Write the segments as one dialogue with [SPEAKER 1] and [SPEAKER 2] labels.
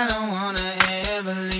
[SPEAKER 1] I don't wanna ever leave.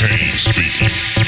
[SPEAKER 2] Kane speaking.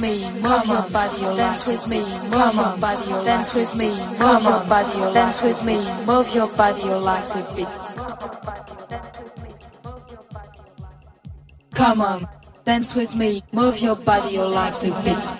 [SPEAKER 3] Me, move your body, dance with me, move your body, dance with me, move your body, dance with me, move your body, like a beat. Come on, dance with me, move your body, like a beat.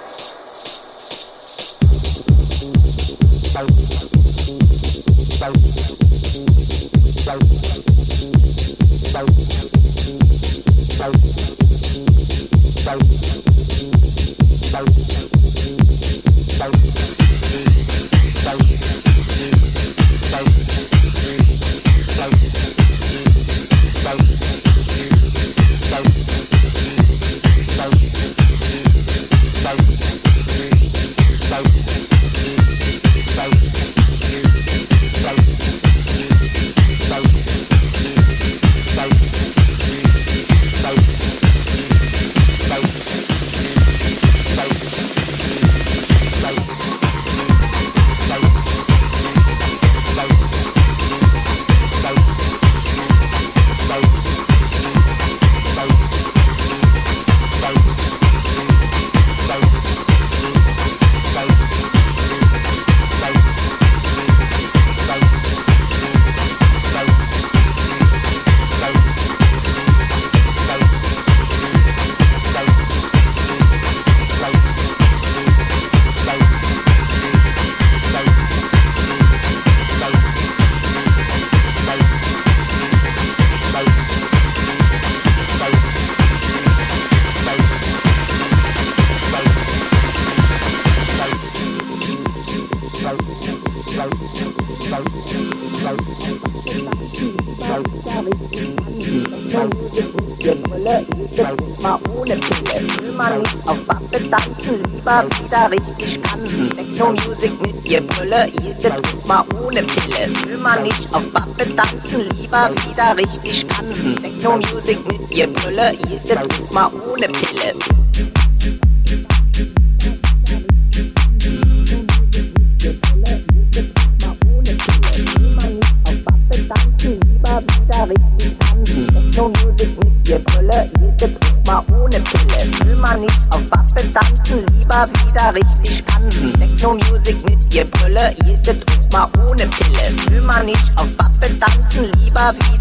[SPEAKER 4] Lieber wieder richtig tanzen. Techno Music mit ihr Brille, jede Druck mal ohne Pille. Will man nicht auf Waffe tanzen, lieber wieder richtig tanzen. Techno Music mit ihr Brille, jede Druck mal ohne Pille.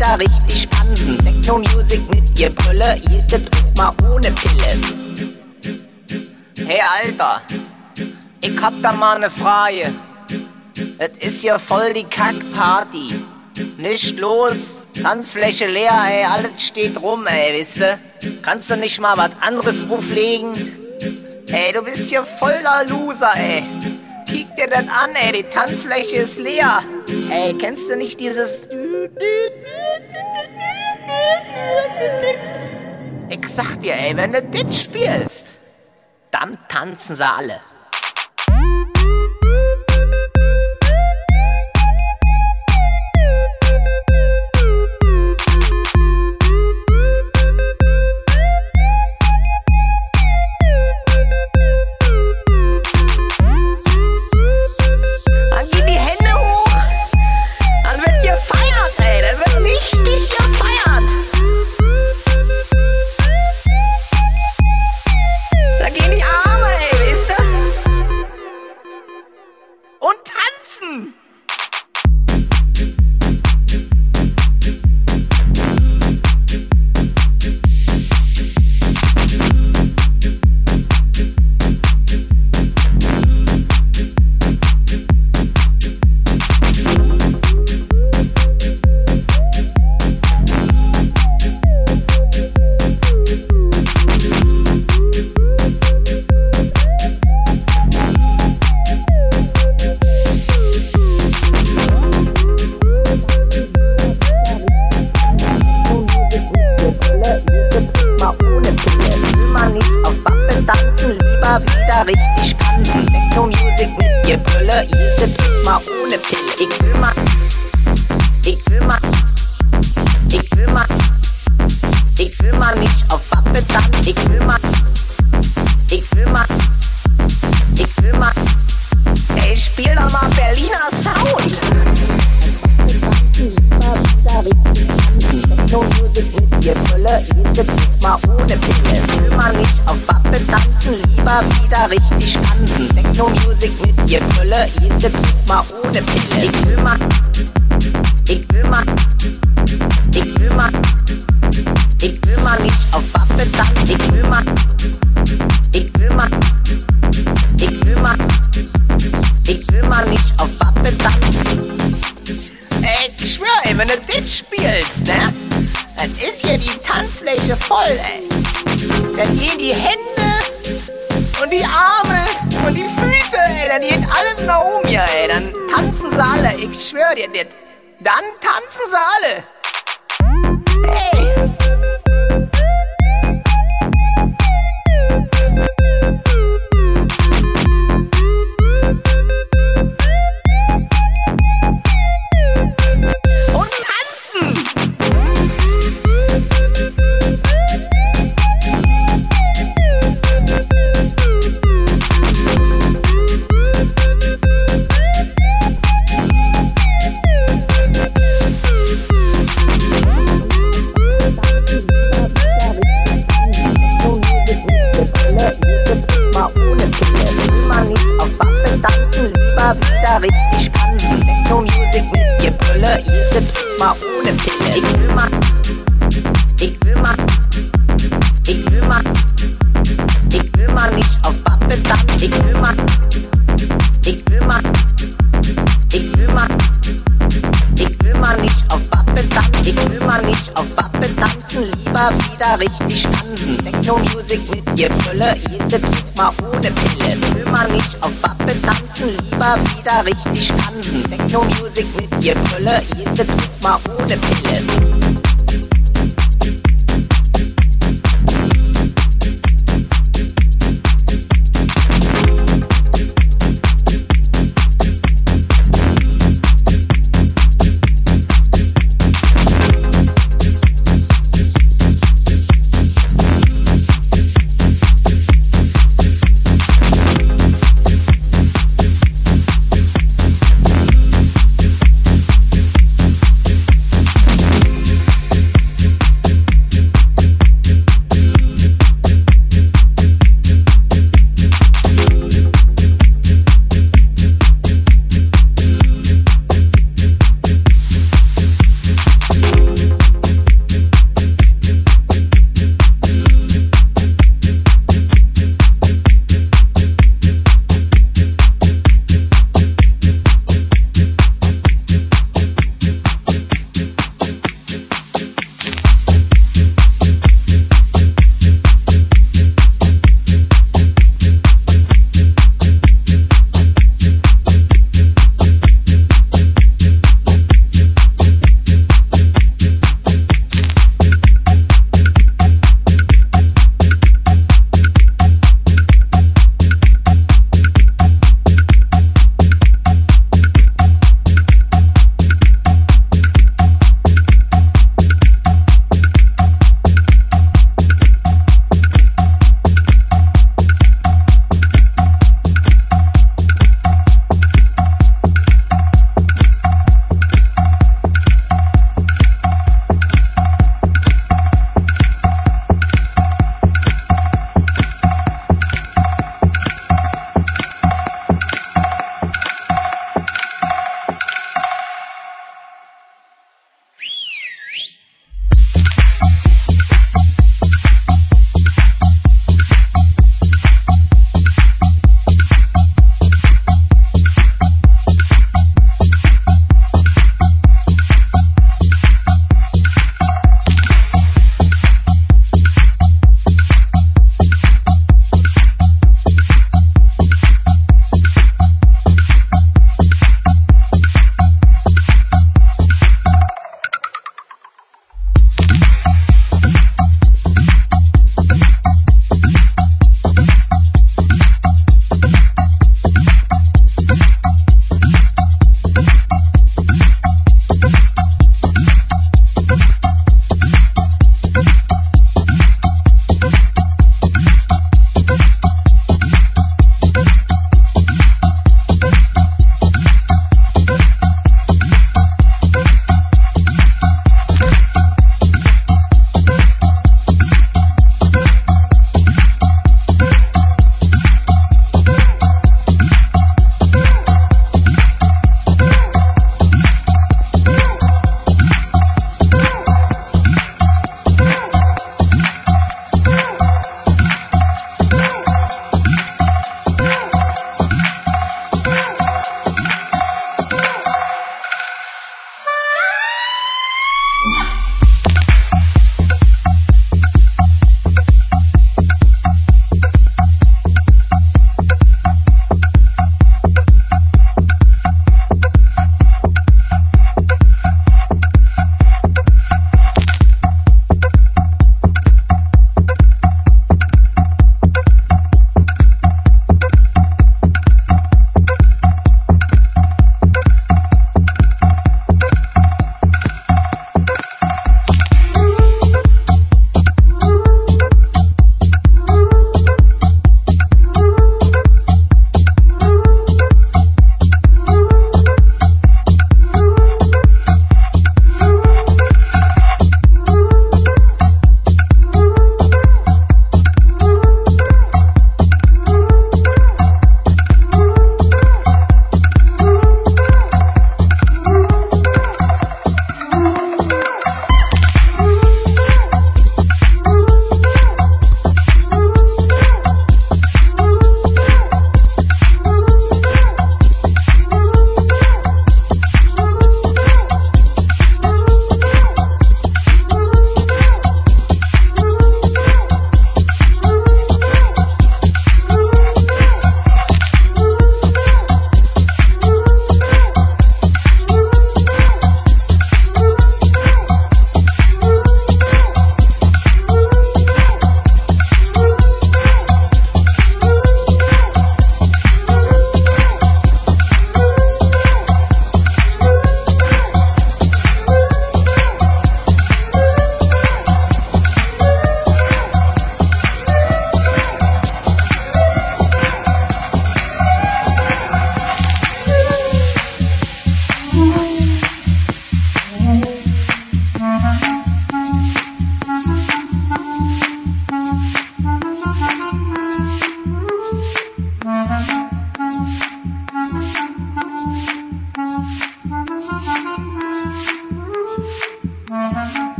[SPEAKER 4] Wieder richtig tanzen. Techno Music mit ihr Brille, jede Druck mal ohne Pille. Hey Alter, ich hab da mal ne Frage. Es ist ja voll die Kackparty. Nicht los, Tanzfläche leer, ey, alles steht rum, ey, wisst du? Kannst du nicht mal was anderes auflegen? Ey, du bist hier voll der Loser, ey. Kick dir das an, ey, die Tanzfläche ist leer. Ey, kennst du nicht dieses... Ich sag dir, ey, wenn du das spielst, dann tanzen sie alle. ohne Pille. Ich will mal, ich will mal, ich will mal, ich will mal nicht auf Wappe tanzen. Ich will mal, ich will mal, ich will mal, ey, spiel doch mal Berliner Sound. Nur mit dir Brille, jede mal ohne Pille. Will man nicht auf Wappe tanzen, lieber wieder richtig tanzen. Techno-Music mit dir Brille, jede mal ohne Dann